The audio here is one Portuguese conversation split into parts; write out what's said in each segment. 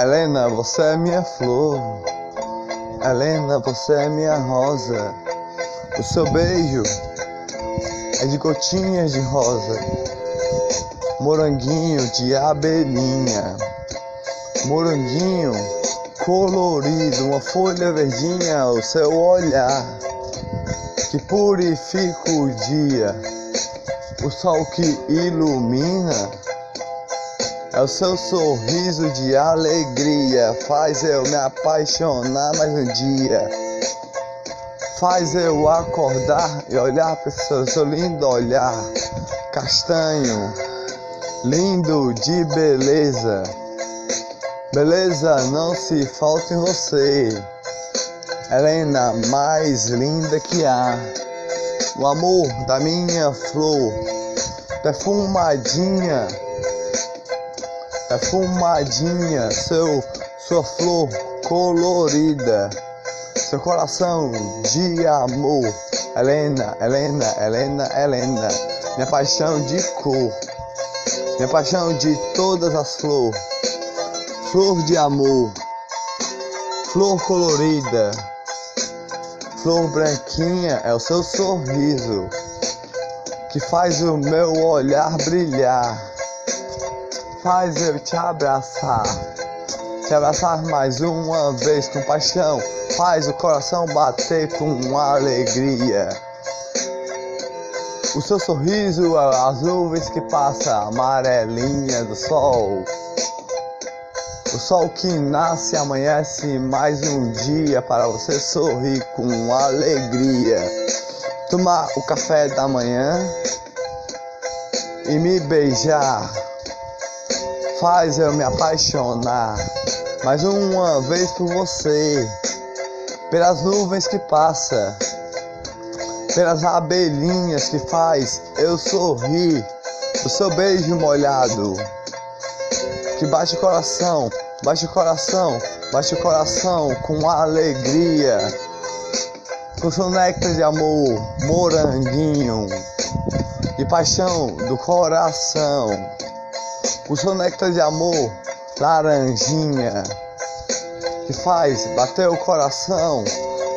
Helena, você é minha flor. Helena, você é minha rosa. O seu beijo é de gotinhas de rosa. Moranguinho de abelhinha. Moranguinho colorido, uma folha verdinha, o seu olhar que purifica o dia. O sol que ilumina é o seu sorriso de alegria, faz eu me apaixonar mais um dia. Faz eu acordar e olhar para seu, seu lindo olhar, castanho, lindo de beleza. Beleza não se falta em você, Helena mais linda que há. O amor da minha flor, perfumadinha perfumadinha, seu, sua flor colorida, seu coração de amor. Helena, Helena, Helena, Helena, minha paixão de cor, minha paixão de todas as flores, flor de amor, flor colorida, flor branquinha é o seu sorriso que faz o meu olhar brilhar faz eu te abraçar. Te abraçar mais uma vez com paixão, faz o coração bater com alegria. O seu sorriso, as nuvens que passa, amarelinha do sol. O sol que nasce amanhece mais um dia para você sorrir com alegria. Tomar o café da manhã e me beijar faz eu me apaixonar. Mais uma vez por você, pelas nuvens que passa, pelas abelhinhas que faz eu sorrir, o seu beijo molhado que bate o coração, bate o coração, bate o coração com alegria, com seu néctar de amor, moranguinho e paixão do coração o seu néctar de amor, laranjinha, que faz bater o coração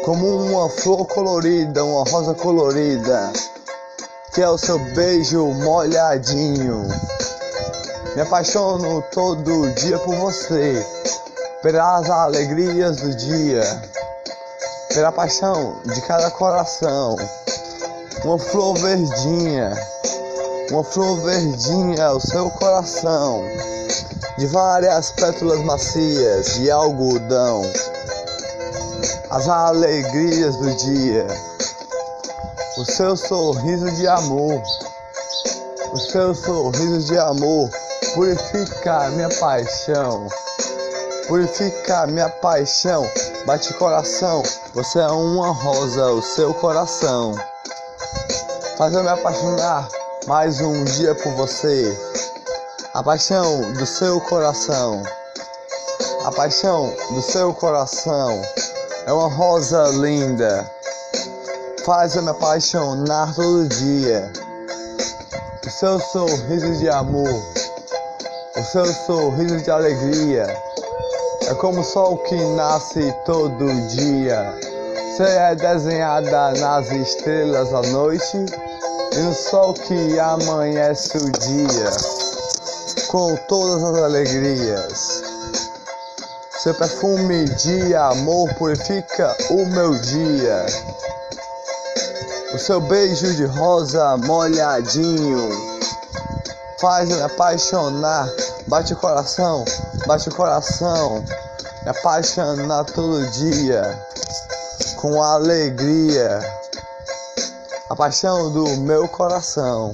como uma flor colorida, uma rosa colorida, que é o seu beijo molhadinho. Me apaixono todo dia por você, pelas alegrias do dia, pela paixão de cada coração. Uma flor verdinha uma flor verdinha o seu coração, de várias pétalas macias de algodão, as alegrias do dia, o seu sorriso de amor, o seu sorriso de amor purifica minha paixão, purifica minha paixão, bate coração, você é uma rosa, o seu coração, faz eu me apaixonar mais um dia por você. A paixão do seu coração. A paixão do seu coração é uma rosa linda. Faz eu me apaixonar todo dia. O seu sorriso de amor, o seu sorriso de alegria é como o sol que nasce todo dia. Você é desenhada nas estrelas à noite no sol que amanhece o dia, com todas as alegrias. Seu perfume de amor purifica o meu dia. O seu beijo de rosa molhadinho faz me apaixonar. Bate o coração, bate o coração, me apaixonar todo dia com alegria a paixão do meu coração.